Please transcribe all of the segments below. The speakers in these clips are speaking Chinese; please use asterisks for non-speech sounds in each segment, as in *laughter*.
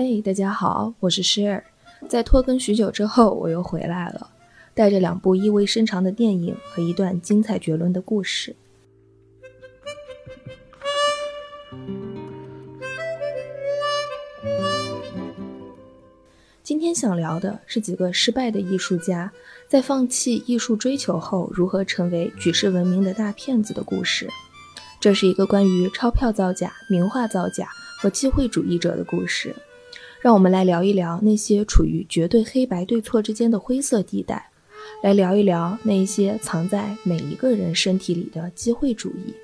嘿，大家好，我是 Share。在拖更许久之后，我又回来了，带着两部意味深长的电影和一段精彩绝伦的故事。今天想聊的是几个失败的艺术家在放弃艺术追求后，如何成为举世闻名的大骗子的故事。这是一个关于钞票造假、名画造假和机会主义者的故事。让我们来聊一聊那些处于绝对黑白对错之间的灰色地带，来聊一聊那些藏在每一个人身体里的机会主义。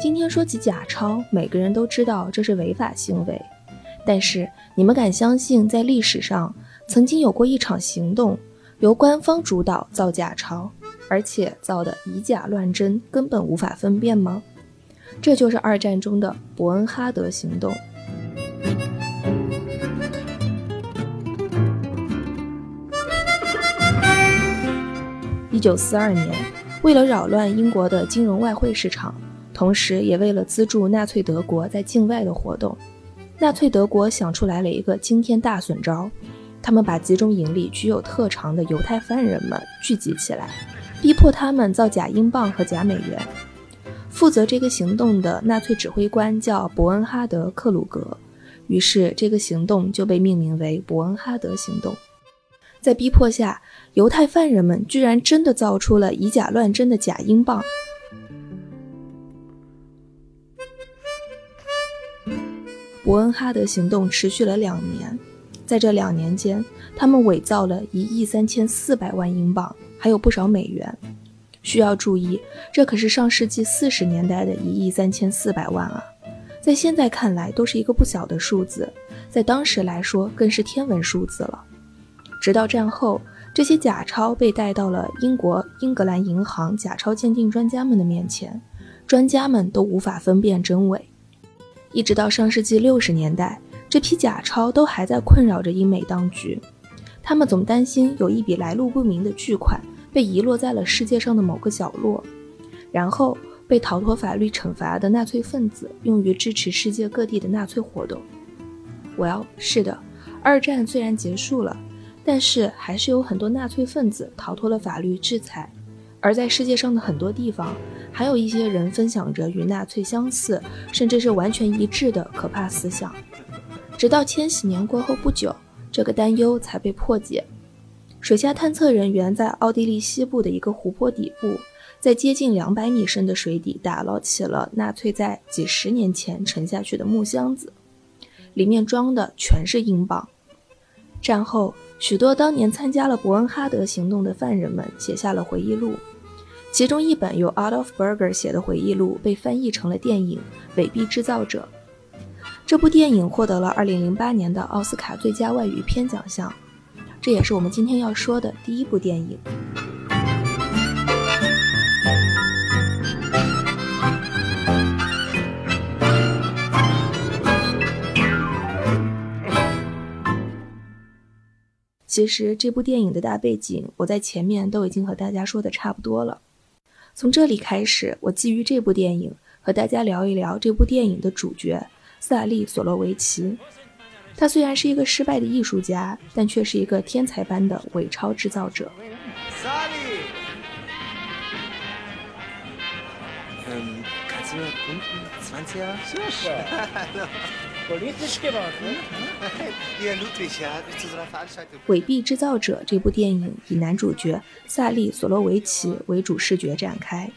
今天说起假钞，每个人都知道这是违法行为，但是你们敢相信，在历史上曾经有过一场行动，由官方主导造假钞？而且造的以假乱真，根本无法分辨吗？这就是二战中的伯恩哈德行动。一九四二年，为了扰乱英国的金融外汇市场，同时也为了资助纳粹德国在境外的活动，纳粹德国想出来了一个惊天大损招，他们把集中营里具有特长的犹太犯人们聚集起来。逼迫他们造假英镑和假美元。负责这个行动的纳粹指挥官叫伯恩哈德·克鲁格，于是这个行动就被命名为伯恩哈德行动。在逼迫下，犹太犯人们居然真的造出了以假乱真的假英镑。伯恩哈德行动持续了两年，在这两年间，他们伪造了一亿三千四百万英镑。还有不少美元，需要注意，这可是上世纪四十年代的一亿三千四百万啊，在现在看来都是一个不小的数字，在当时来说更是天文数字了。直到战后，这些假钞被带到了英国英格兰银行假钞鉴定专家们的面前，专家们都无法分辨真伪。一直到上世纪六十年代，这批假钞都还在困扰着英美当局。他们总担心有一笔来路不明的巨款被遗落在了世界上的某个角落，然后被逃脱法律惩罚的纳粹分子用于支持世界各地的纳粹活动。Well，是的，二战虽然结束了，但是还是有很多纳粹分子逃脱了法律制裁，而在世界上的很多地方，还有一些人分享着与纳粹相似，甚至是完全一致的可怕思想。直到千禧年过后不久。这个担忧才被破解。水下探测人员在奥地利西部的一个湖泊底部，在接近两百米深的水底打捞起了纳粹在几十年前沉下去的木箱子，里面装的全是英镑。战后，许多当年参加了伯恩哈德行动的犯人们写下了回忆录，其中一本由 Adolf Berger 写的回忆录被翻译成了电影《伪币制造者》。这部电影获得了2008年的奥斯卡最佳外语片奖项，这也是我们今天要说的第一部电影。其实这部电影的大背景，我在前面都已经和大家说的差不多了。从这里开始，我基于这部电影和大家聊一聊这部电影的主角。萨利·索洛维奇，他虽然是一个失败的艺术家，但却是一个天才般的伪钞制造者。萨利，嗯，伪币制造者这部电影以男主角萨利·索洛维奇为主视觉展开，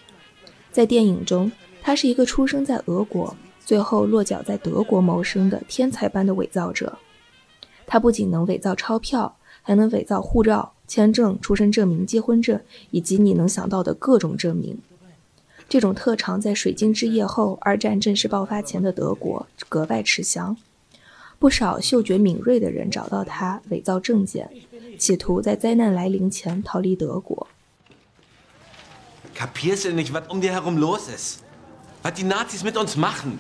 在电影中，他是一个出生在俄国。最后落脚在德国谋生的天才般的伪造者，他不仅能伪造钞票，还能伪造护照、签证、出生证明、结婚证以及你能想到的各种证明。这种特长在水晶之夜后，二战正式爆发前的德国格外吃香。不少嗅觉敏锐的人找到他伪造证件，企图在灾难来临前逃离德国。Was die Nazis mit uns machen?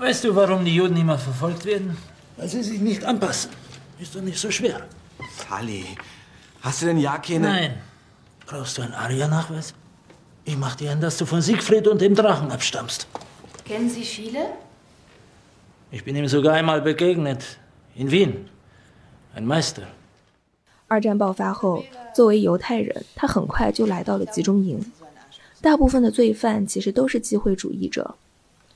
Weißt du, warum die Juden immer verfolgt werden? Weil sie sich nicht anpassen. Ist doch nicht so schwer. Sally, hast du denn ja keine... Nein. Brauchst du einen Aria-Nachweis? Ich mach dir an, dass du von Siegfried und dem Drachen abstammst. Kennen Sie viele? Ich bin ihm sogar einmal begegnet. In Wien. Ein Meister. 二战爆发后，作为犹太人，他很快就来到了集中营。大部分的罪犯其实都是机会主义者。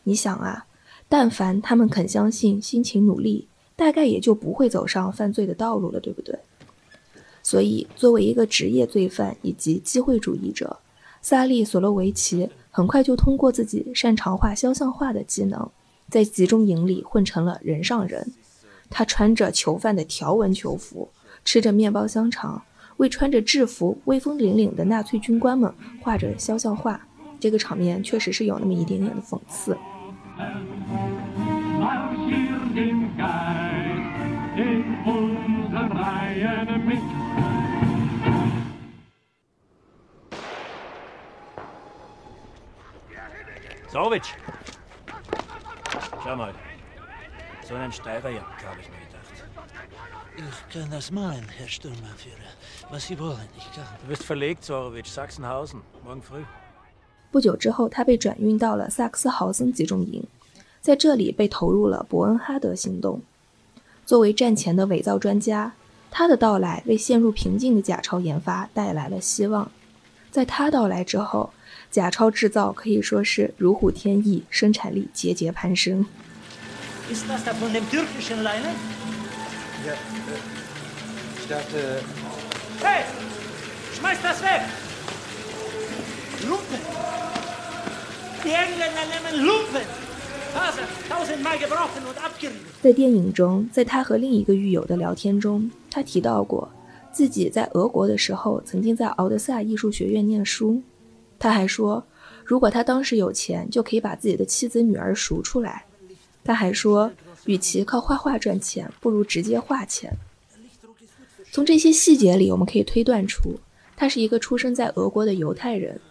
你想啊， 但凡他们肯相信、辛勤努力，大概也就不会走上犯罪的道路了，对不对？所以，作为一个职业罪犯以及机会主义者，萨利·索洛维奇很快就通过自己擅长画肖像画的技能，在集中营里混成了人上人。他穿着囚犯的条纹囚服，吃着面包香肠。为穿着制服、威风凛凛的纳粹军官们画着肖像画，这个场面确实是有那么一点点的讽刺。Sorwitsch! Schau mal, so einen Steirerjagd habe ich mir Ich kann das malen, Herr Sturmbannführer. Was Sie wollen, ich kann. Du wirst verlegt, Zorowitsch, Sachsenhausen, morgen früh. 不久之后，他被转运到了萨克斯豪森集中营，在这里被投入了伯恩哈德行动。作为战前的伪造专家，他的到来为陷入瓶颈的假钞研发带来了希望。在他到来之后，假钞制造可以说是如虎添翼，生产力节节攀升。在电影中，在他和另一个狱友的聊天中，他提到过自己在俄国的时候，曾经在敖德萨艺术学院念书。他还说，如果他当时有钱，就可以把自己的妻子女儿赎出来。他还说。与其靠画画赚钱，不如直接画钱。从这些细节里，我们可以推断出，他是一个出生在俄国的犹太人，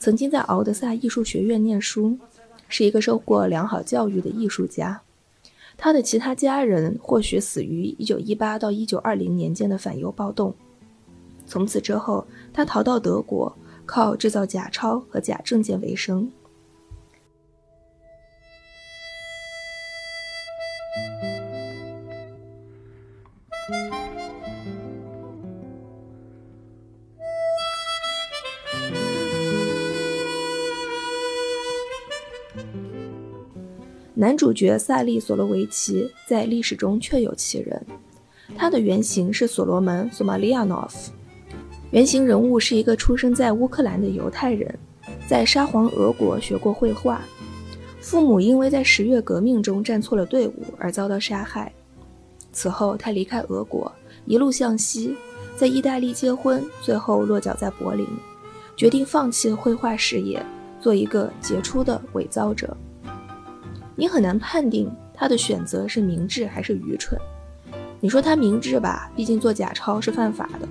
曾经在敖德萨艺术学院念书，是一个受过良好教育的艺术家。他的其他家人或许死于1918到1920年间的反犹暴动。从此之后，他逃到德国，靠制造假钞和假证件为生。男主角萨利·索罗维奇在历史中确有其人，他的原型是所罗门·索马利亚诺夫。原型人物是一个出生在乌克兰的犹太人，在沙皇俄国学过绘画，父母因为在十月革命中站错了队伍而遭到杀害。此后，他离开俄国，一路向西，在意大利结婚，最后落脚在柏林，决定放弃绘画事业，做一个杰出的伪造者。你很难判定他的选择是明智还是愚蠢。你说他明智吧，毕竟做假钞是犯法的；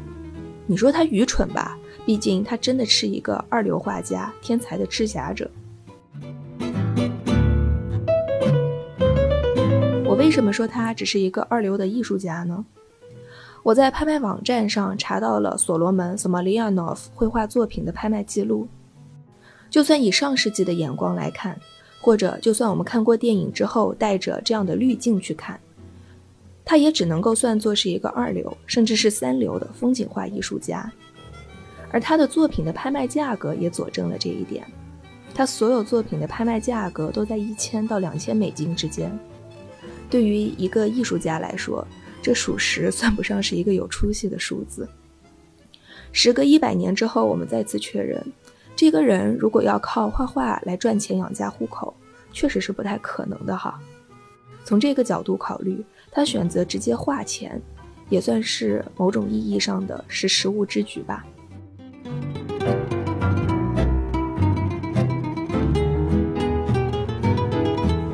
你说他愚蠢吧，毕竟他真的是一个二流画家、天才的制假者。我为什么说他只是一个二流的艺术家呢？我在拍卖网站上查到了所罗门·索马利亚诺夫绘画作品的拍卖记录。就算以上世纪的眼光来看。或者，就算我们看过电影之后，带着这样的滤镜去看，他也只能够算作是一个二流，甚至是三流的风景画艺术家。而他的作品的拍卖价格也佐证了这一点，他所有作品的拍卖价格都在一千到两千美金之间。对于一个艺术家来说，这属实 *laughs* 算不上是一个有出息的数字。时隔一百年之后，我们再次确认。这个人如果要靠画画来赚钱养家糊口，确实是不太可能的哈。从这个角度考虑，他选择直接化钱，也算是某种意义上的是实物之举吧。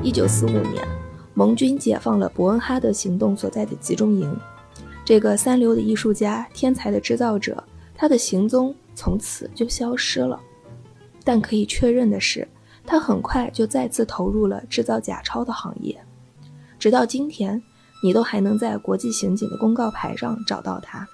一九四五年，盟军解放了伯恩哈德行动所在的集中营，这个三流的艺术家、天才的制造者，他的行踪从此就消失了。但可以确认的是，他很快就再次投入了制造假钞的行业。直到今天，你都还能在国际刑警的公告牌上找到他。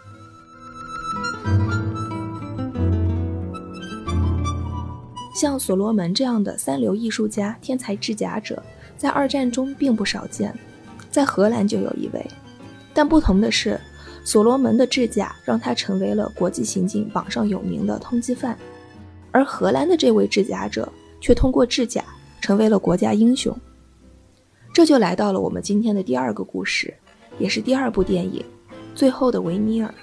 像所罗门这样的三流艺术家、天才制假者，在二战中并不少见，在荷兰就有一位。但不同的是，所罗门的制假让他成为了国际刑警榜上有名的通缉犯，而荷兰的这位制假者却通过制假成为了国家英雄。这就来到了我们今天的第二个故事，也是第二部电影《最后的维米尔》。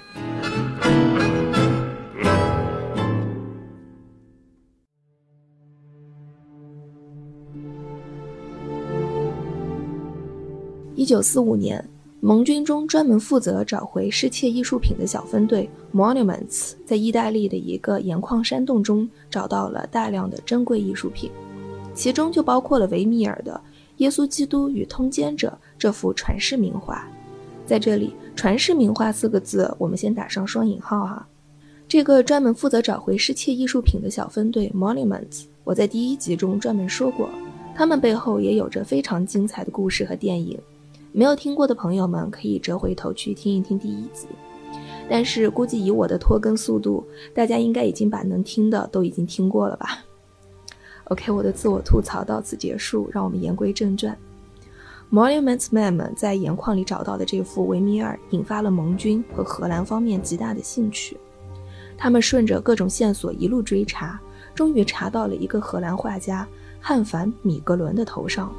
一九四五年，盟军中专门负责找回失窃艺术品的小分队 Monuments 在意大利的一个盐矿山洞中找到了大量的珍贵艺术品，其中就包括了维米尔的《耶稣基督与通奸者》这幅传世名画。在这里，“传世名画”四个字我们先打上双引号哈。这个专门负责找回失窃艺术品的小分队 Monuments，我在第一集中专门说过，他们背后也有着非常精彩的故事和电影。没有听过的朋友们可以折回头去听一听第一集，但是估计以我的拖更速度，大家应该已经把能听的都已经听过了吧？OK，我的自我吐槽到此结束，让我们言归正传。Monuments Man 们在盐矿里找到的这幅维米尔，引发了盟军和荷兰方面极大的兴趣。他们顺着各种线索一路追查，终于查到了一个荷兰画家汉凡·米格伦的头上。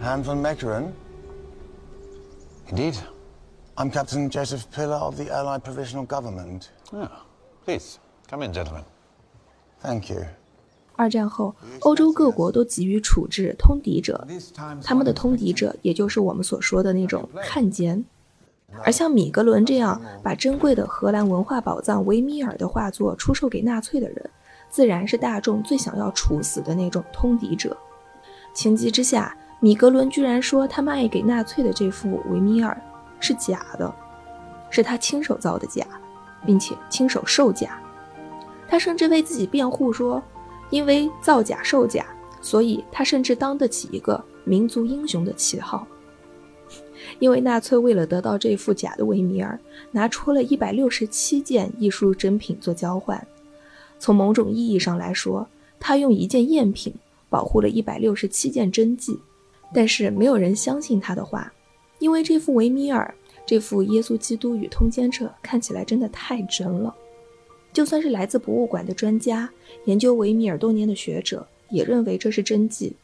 Han van Meckeren? Indeed. I'm Captain Joseph Pillar of the Allied Provisional Government. Oh, please, come in, gentlemen. Thank you. 二战后，欧洲各国都急于处置通敌者，他们的通敌者也就是我们所说的那种汉奸。而像米格伦这样把珍贵的荷兰文化宝藏维米尔的画作出售给纳粹的人，自然是大众最想要处死的那种通敌者。情急之下，米格伦居然说他卖给纳粹的这幅维米尔是假的，是他亲手造的假，并且亲手售假。他甚至为自己辩护说，因为造假售假，所以他甚至当得起一个民族英雄的旗号。因为纳粹为了得到这副假的维米尔，拿出了一百六十七件艺术珍品做交换。从某种意义上来说，他用一件赝品保护了一百六十七件真迹。但是没有人相信他的话，因为这幅维米尔，这幅《耶稣基督与通奸者》看起来真的太真了。就算是来自博物馆的专家，研究维米尔多年的学者，也认为这是真迹。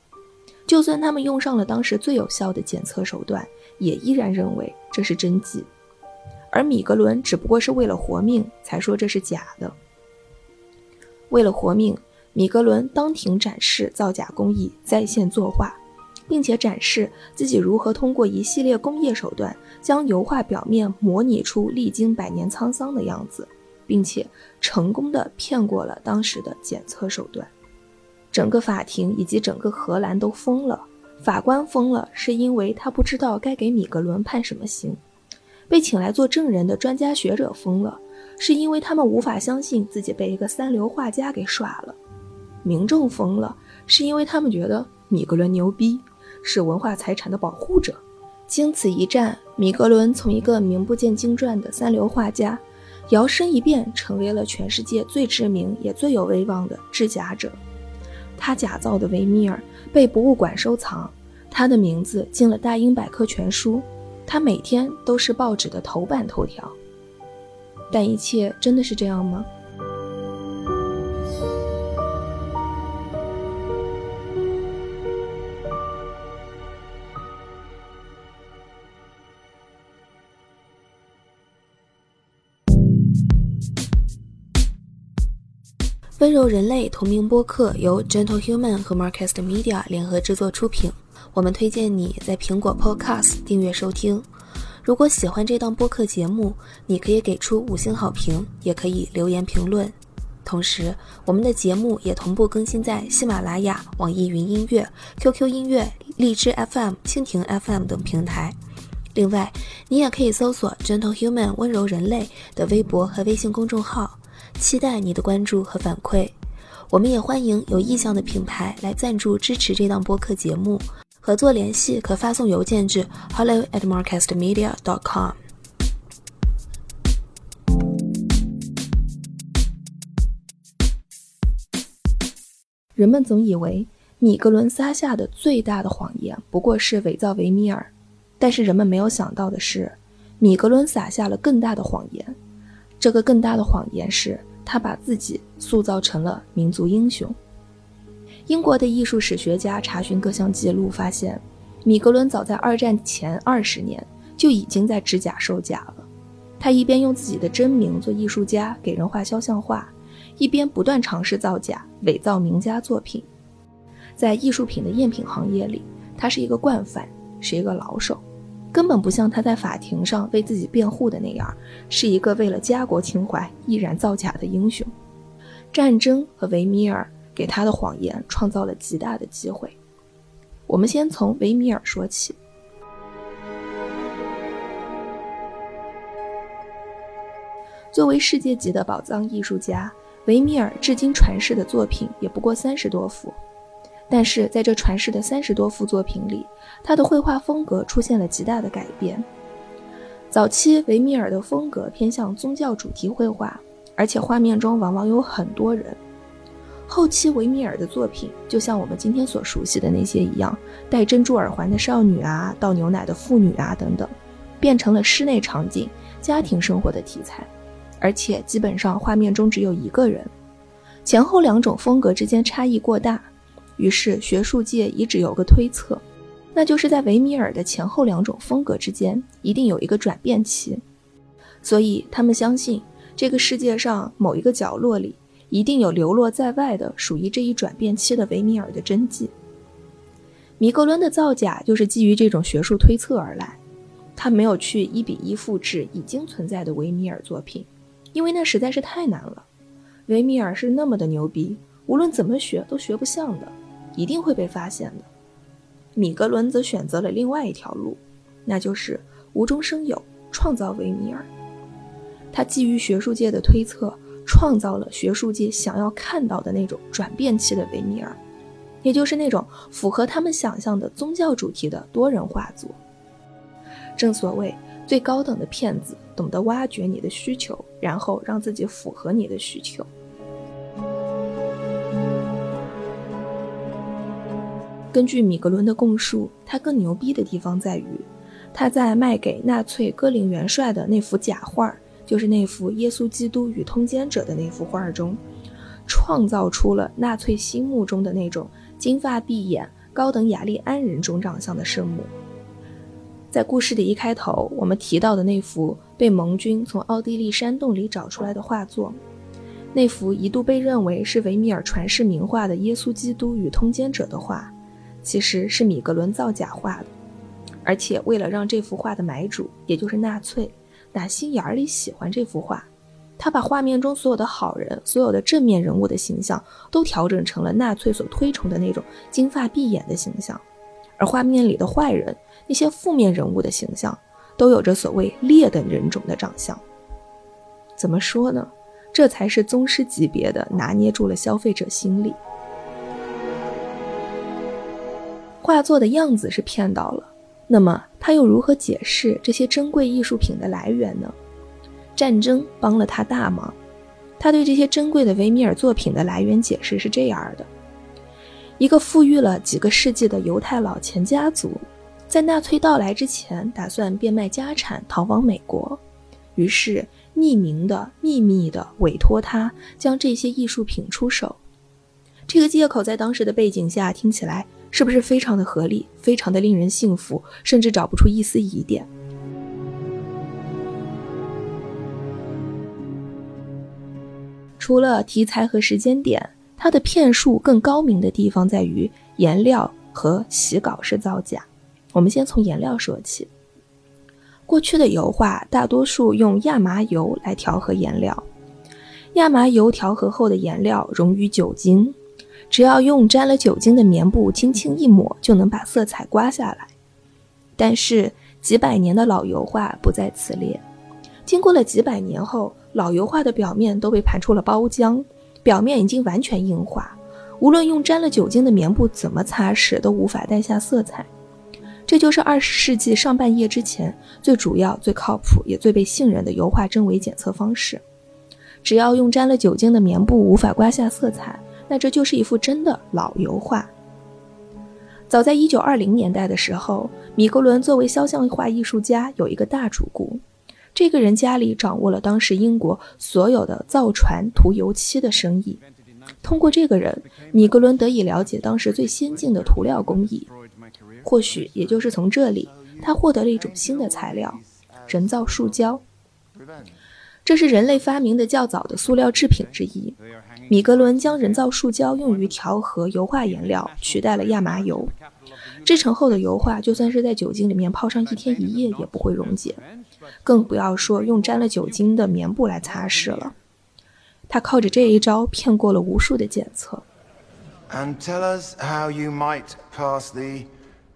就算他们用上了当时最有效的检测手段，也依然认为这是真迹。而米格伦只不过是为了活命才说这是假的。为了活命，米格伦当庭展示造假工艺，在线作画。并且展示自己如何通过一系列工业手段将油画表面模拟出历经百年沧桑的样子，并且成功的骗过了当时的检测手段。整个法庭以及整个荷兰都疯了，法官疯了，是因为他不知道该给米格伦判什么刑；被请来做证人的专家学者疯了，是因为他们无法相信自己被一个三流画家给耍了；民众疯了，是因为他们觉得米格伦牛逼。是文化财产的保护者。经此一战，米格伦从一个名不见经传的三流画家，摇身一变成为了全世界最知名也最有威望的制假者。他假造的维米尔被博物馆收藏，他的名字进了大英百科全书，他每天都是报纸的头版头条。但一切真的是这样吗？温柔人类同名播客由 Gentle Human 和 Marcast Media 联合制作出品。我们推荐你在苹果 Podcast 订阅收听。如果喜欢这档播客节目，你可以给出五星好评，也可以留言评论。同时，我们的节目也同步更新在喜马拉雅、网易云音乐、QQ 音乐、荔枝 FM、蜻蜓 FM 等平台。另外，你也可以搜索 Gentle Human 温柔人类的微博和微信公众号。期待你的关注和反馈。我们也欢迎有意向的品牌来赞助支持这档播客节目合作联系可发送邮件至 hello atmarketmedia dot com 人们总以为米格伦撒下的最大的谎言不过是伪造维米尔但是人们没有想到的是米格伦撒下了更大的谎言这个更大的谎言是他把自己塑造成了民族英雄。英国的艺术史学家查询各项记录，发现米格伦早在二战前二十年就已经在制假售假了。他一边用自己的真名做艺术家，给人画肖像画。一边不断尝试造假、伪造名家作品，在艺术品的赝品行业里，他是一个惯犯，是一个老手，根本不像他在法庭上为自己辩护的那样，是一个为了家国情怀毅然造假的英雄。战争和维米尔给他的谎言创造了极大的机会。我们先从维米尔说起。作为世界级的宝藏艺术家。维米尔至今传世的作品也不过三十多幅，但是在这传世的三十多幅作品里，他的绘画风格出现了极大的改变。早期维米尔的风格偏向宗教主题绘画，而且画面中往往有很多人。后期维米尔的作品就像我们今天所熟悉的那些一样，戴珍珠耳环的少女啊，倒牛奶的妇女啊等等，变成了室内场景、家庭生活的题材。而且基本上画面中只有一个人，前后两种风格之间差异过大，于是学术界一直有个推测，那就是在维米尔的前后两种风格之间一定有一个转变期，所以他们相信这个世界上某一个角落里一定有流落在外的属于这一转变期的维米尔的真迹。米格伦的造假就是基于这种学术推测而来，他没有去一比一复制已经存在的维米尔作品。因为那实在是太难了，维米尔是那么的牛逼，无论怎么学都学不像的，一定会被发现的。米格伦则选择了另外一条路，那就是无中生有，创造维米尔。他基于学术界的推测，创造了学术界想要看到的那种转变期的维米尔，也就是那种符合他们想象的宗教主题的多人画作。正所谓。最高等的骗子懂得挖掘你的需求，然后让自己符合你的需求。根据米格伦的供述，他更牛逼的地方在于，他在卖给纳粹戈林元帅的那幅假画，就是那幅耶稣基督与通奸者的那幅画中，创造出了纳粹心目中的那种金发碧眼、高等雅利安人种长相的圣母。在故事的一开头，我们提到的那幅被盟军从奥地利山洞里找出来的画作，那幅一度被认为是维米尔传世名画的《耶稣基督与通奸者》的画，其实是米格伦造假画的。而且为了让这幅画的买主，也就是纳粹，打心眼里喜欢这幅画，他把画面中所有的好人、所有的正面人物的形象都调整成了纳粹所推崇的那种金发碧眼的形象，而画面里的坏人。那些负面人物的形象，都有着所谓劣等人种的长相。怎么说呢？这才是宗师级别的拿捏住了消费者心理。画作的样子是骗到了，那么他又如何解释这些珍贵艺术品的来源呢？战争帮了他大忙。他对这些珍贵的维米尔作品的来源解释是这样的：一个富裕了几个世纪的犹太老钱家族。在纳粹到来之前，打算变卖家产逃往美国，于是匿名的、秘密的委托他将这些艺术品出手。这个借口在当时的背景下听起来是不是非常的合理，非常的令人信服，甚至找不出一丝疑点？除了题材和时间点，它的骗术更高明的地方在于颜料和洗稿是造假。我们先从颜料说起。过去的油画大多数用亚麻油来调和颜料，亚麻油调和后的颜料溶于酒精，只要用沾了酒精的棉布轻轻一抹，就能把色彩刮下来。但是几百年的老油画不在此列，经过了几百年后，老油画的表面都被盘出了包浆，表面已经完全硬化，无论用沾了酒精的棉布怎么擦拭，都无法带下色彩。这就是二十世纪上半叶之前最主要、最靠谱也最被信任的油画真伪检测方式。只要用沾了酒精的棉布无法刮下色彩，那这就是一幅真的老油画。早在1920年代的时候，米格伦作为肖像画艺术家有一个大主顾，这个人家里掌握了当时英国所有的造船、涂油漆的生意。通过这个人，米格伦得以了解当时最先进的涂料工艺。或许也就是从这里，他获得了一种新的材料——人造树胶。这是人类发明的较早的塑料制品之一。米格伦将人造树胶用于调和油画颜料，取代了亚麻油。制成后的油画，就算是在酒精里面泡上一天一夜也不会溶解，更不要说用沾了酒精的棉布来擦拭了。他靠着这一招骗过了无数的检测。And tell us how you might pass the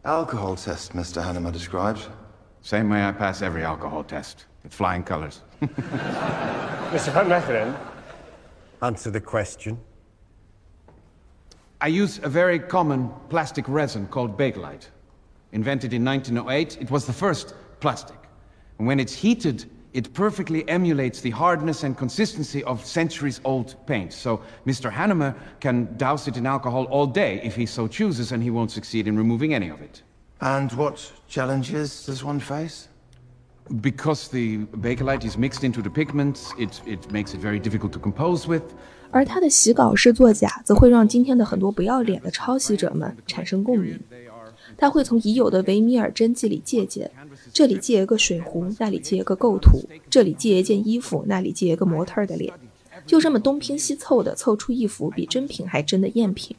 alcohol test Mr. Hannemer described. Same way I pass every alcohol test, with flying colors. Mr. Van Mechelen, answer the question. I use a very common plastic resin called Bakelite. Invented in 1908, it was the first plastic. And when it's heated, it perfectly emulates the hardness and consistency of centuries-old paint. So Mr. Hannemer can douse it in alcohol all day if he so chooses, and he won't succeed in removing any of it. And what challenges does one face? Because the Bakelite is mixed into the pigments, it, it makes it very difficult to compose with. 而他的洗稿式作假，则会让今天的很多不要脸的抄袭者们产生共鸣。他会从已有的维米尔真迹里借鉴，这里借一个水壶，那里借一个构图，这里借一件衣服，那里借一个模特的脸，就这么东拼西凑的凑出一幅比真品还真的赝品。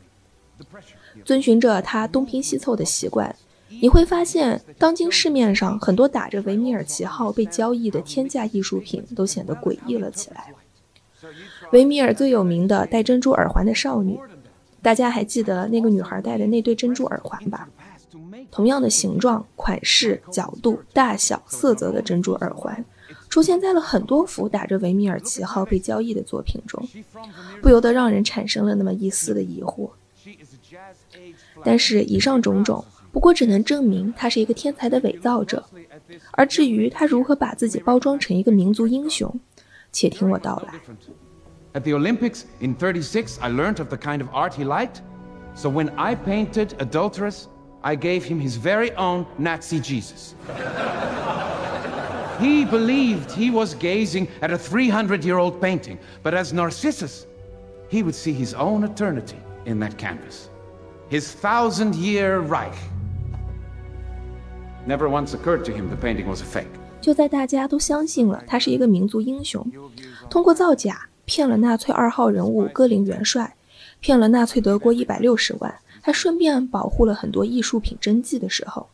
遵循着他东拼西凑的习惯，你会发现，当今市面上很多打着维米尔旗号被交易的天价艺术品，都显得诡异了起来。维米尔最有名的戴珍珠耳环的少女，大家还记得那个女孩戴的那对珍珠耳环吧？同样的形状、款式、角度、大小、色泽的珍珠耳环，出现在了很多幅打着维米尔旗号被交易的作品中，不由得让人产生了那么一丝的疑惑。但是，以上种种不过只能证明他是一个天才的伪造者。而至于他如何把自己包装成一个民族英雄，且听我道来。At the Olympics in 36, I learned of the kind of art he liked. So when I painted Adulterous, I gave him his very own Nazi Jesus. he believed he was gazing at a 300 year old painting, but as Narcissus, he would see his own eternity in that canvas. His thousand year Reich. Never once occurred to him the painting was a fake. 就在大家都相信了他是一个民族英雄，通过造假骗了纳粹二号人物戈林元帅，骗了纳粹德国一百六十万，还顺便保护了很多艺术品真迹的时候，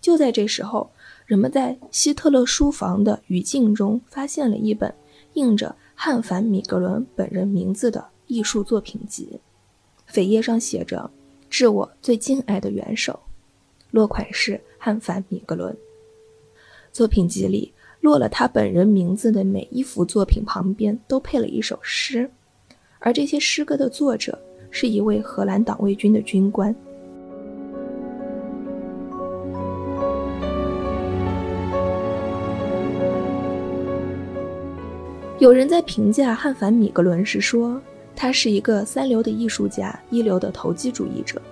就在这时候，人们在希特勒书房的语境中发现了一本印着汉凡·米格伦本人名字的艺术作品集，扉页上写着“致我最敬爱的元首”，落款是汉凡·米格伦。作品集里落了他本人名字的每一幅作品旁边都配了一首诗，而这些诗歌的作者是一位荷兰党卫军的军官。有人在评价汉凡·米格伦时说，他是一个三流的艺术家，一流的投机主义者，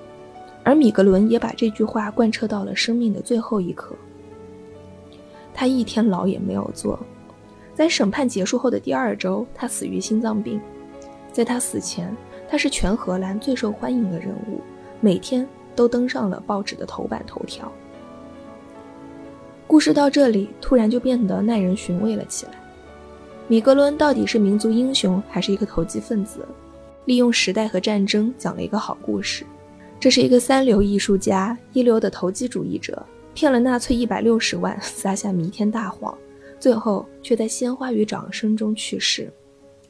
而米格伦也把这句话贯彻到了生命的最后一刻。他一天牢也没有坐，在审判结束后的第二周，他死于心脏病。在他死前，他是全荷兰最受欢迎的人物，每天都登上了报纸的头版头条。故事到这里，突然就变得耐人寻味了起来。米格伦到底是民族英雄，还是一个投机分子？利用时代和战争讲了一个好故事。这是一个三流艺术家，一流的投机主义者。骗了纳粹一百六十万，撒下弥天大谎，最后却在鲜花与掌声中去世，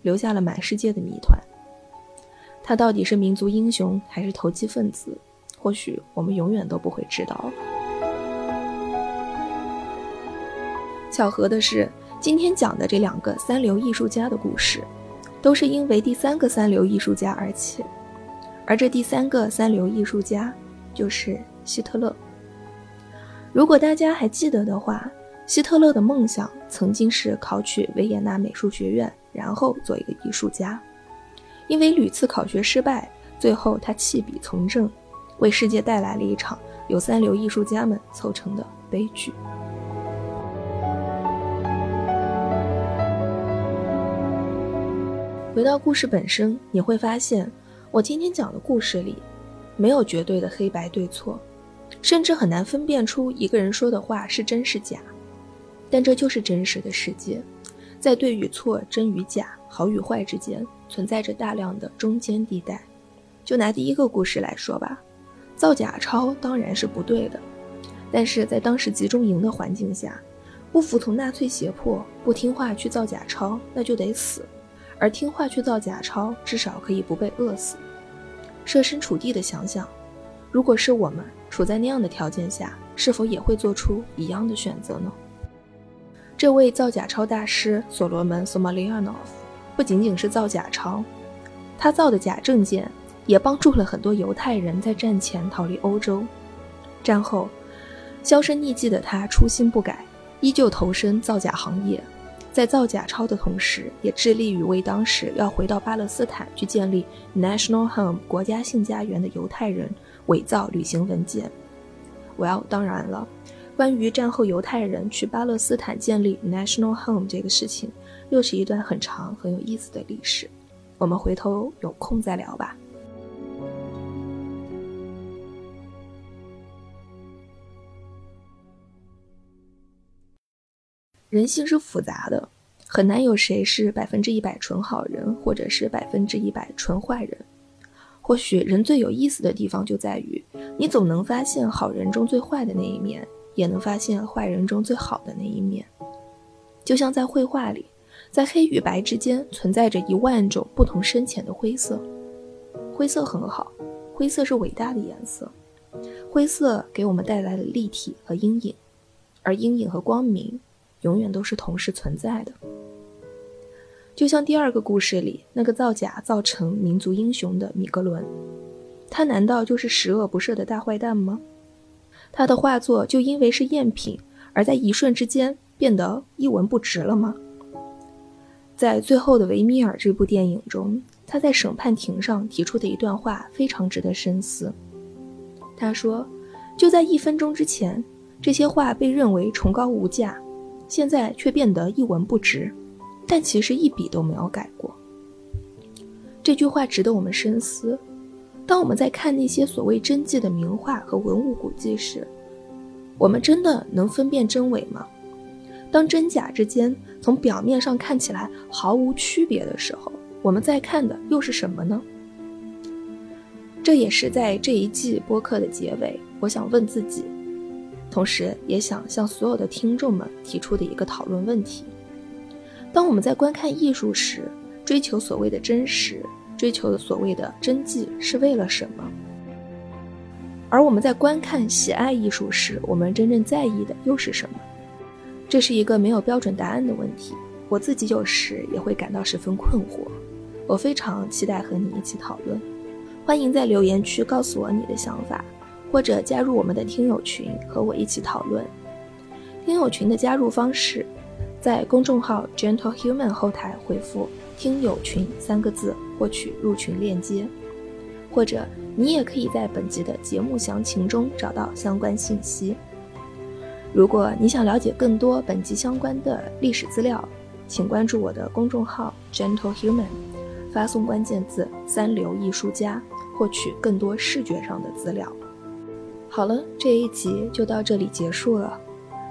留下了满世界的谜团。他到底是民族英雄还是投机分子？或许我们永远都不会知道。巧合的是，今天讲的这两个三流艺术家的故事，都是因为第三个三流艺术家而起，而这第三个三流艺术家就是希特勒。如果大家还记得的话，希特勒的梦想曾经是考取维也纳美术学院，然后做一个艺术家。因为屡次考学失败，最后他弃笔从政，为世界带来了一场由三流艺术家们凑成的悲剧。回到故事本身，你会发现，我今天讲的故事里，没有绝对的黑白对错，甚至很难分辨出一个人说的话是真是假。但这就是真实的世界，在对与错、真与假、好与坏之间，存在着大量的中间地带。就拿第一个故事来说吧，造假钞当然是不对的，但是在当时集中营的环境下，不服从纳粹胁迫、不听话去造假钞，那就得死。而听话去造假钞，至少可以不被饿死。设身处地的想想，如果是我们处在那样的条件下，是否也会做出一样的选择呢？这位造假钞大师所罗门·索马利亚诺夫不仅仅是造假钞，他造的假证件也帮助了很多犹太人在战前逃离欧洲。战后，销声匿迹的他初心不改，依旧投身造假行业。在造假钞的同时，也致力于为当时要回到巴勒斯坦去建立 National Home 国家性家园的犹太人伪造旅行文件。Well，当然了，关于战后犹太人去巴勒斯坦建立 National Home 这个事情，又是一段很长很有意思的历史。我们回头有空再聊吧。人性是复杂的，很难有谁是百分之一百纯好人，或者是百分之一百纯坏人。或许人最有意思的地方就在于，你总能发现好人中最坏的那一面，也能发现坏人中最好的那一面。就像在绘画里，在黑与白之间存在着一万种不同深浅的灰色。灰色很好，灰色是伟大的颜色，灰色给我们带来了立体和阴影，而阴影和光明。永远都是同时存在的，就像第二个故事里那个造假造成民族英雄的米格伦，他难道就是十恶不赦的大坏蛋吗？他的画作就因为是赝品而在一瞬之间变得一文不值了吗？在最后的维米尔这部电影中，他在审判庭上提出的一段话非常值得深思。他说：“就在一分钟之前，这些画被认为崇高无价。”现在却变得一文不值，但其实一笔都没有改过。这句话值得我们深思。当我们在看那些所谓真迹的名画和文物古迹时，我们真的能分辨真伪吗？当真假之间从表面上看起来毫无区别的时候，我们在看的又是什么呢？这也是在这一季播客的结尾，我想问自己。同时，也想向所有的听众们提出的一个讨论问题：当我们在观看艺术时，追求所谓的真实，追求的所谓的真迹，是为了什么？而我们在观看、喜爱艺术时，我们真正在意的又是什么？这是一个没有标准答案的问题。我自己有时也会感到十分困惑。我非常期待和你一起讨论，欢迎在留言区告诉我你的想法。或者加入我们的听友群，和我一起讨论。听友群的加入方式，在公众号 Gentle Human 后台回复“听友群”三个字，获取入群链接。或者你也可以在本集的节目详情中找到相关信息。如果你想了解更多本集相关的历史资料，请关注我的公众号 Gentle Human，发送关键字“三流艺术家”，获取更多视觉上的资料。好了，这一集就到这里结束了。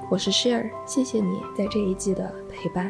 我是 Share，谢谢你在这一季的陪伴。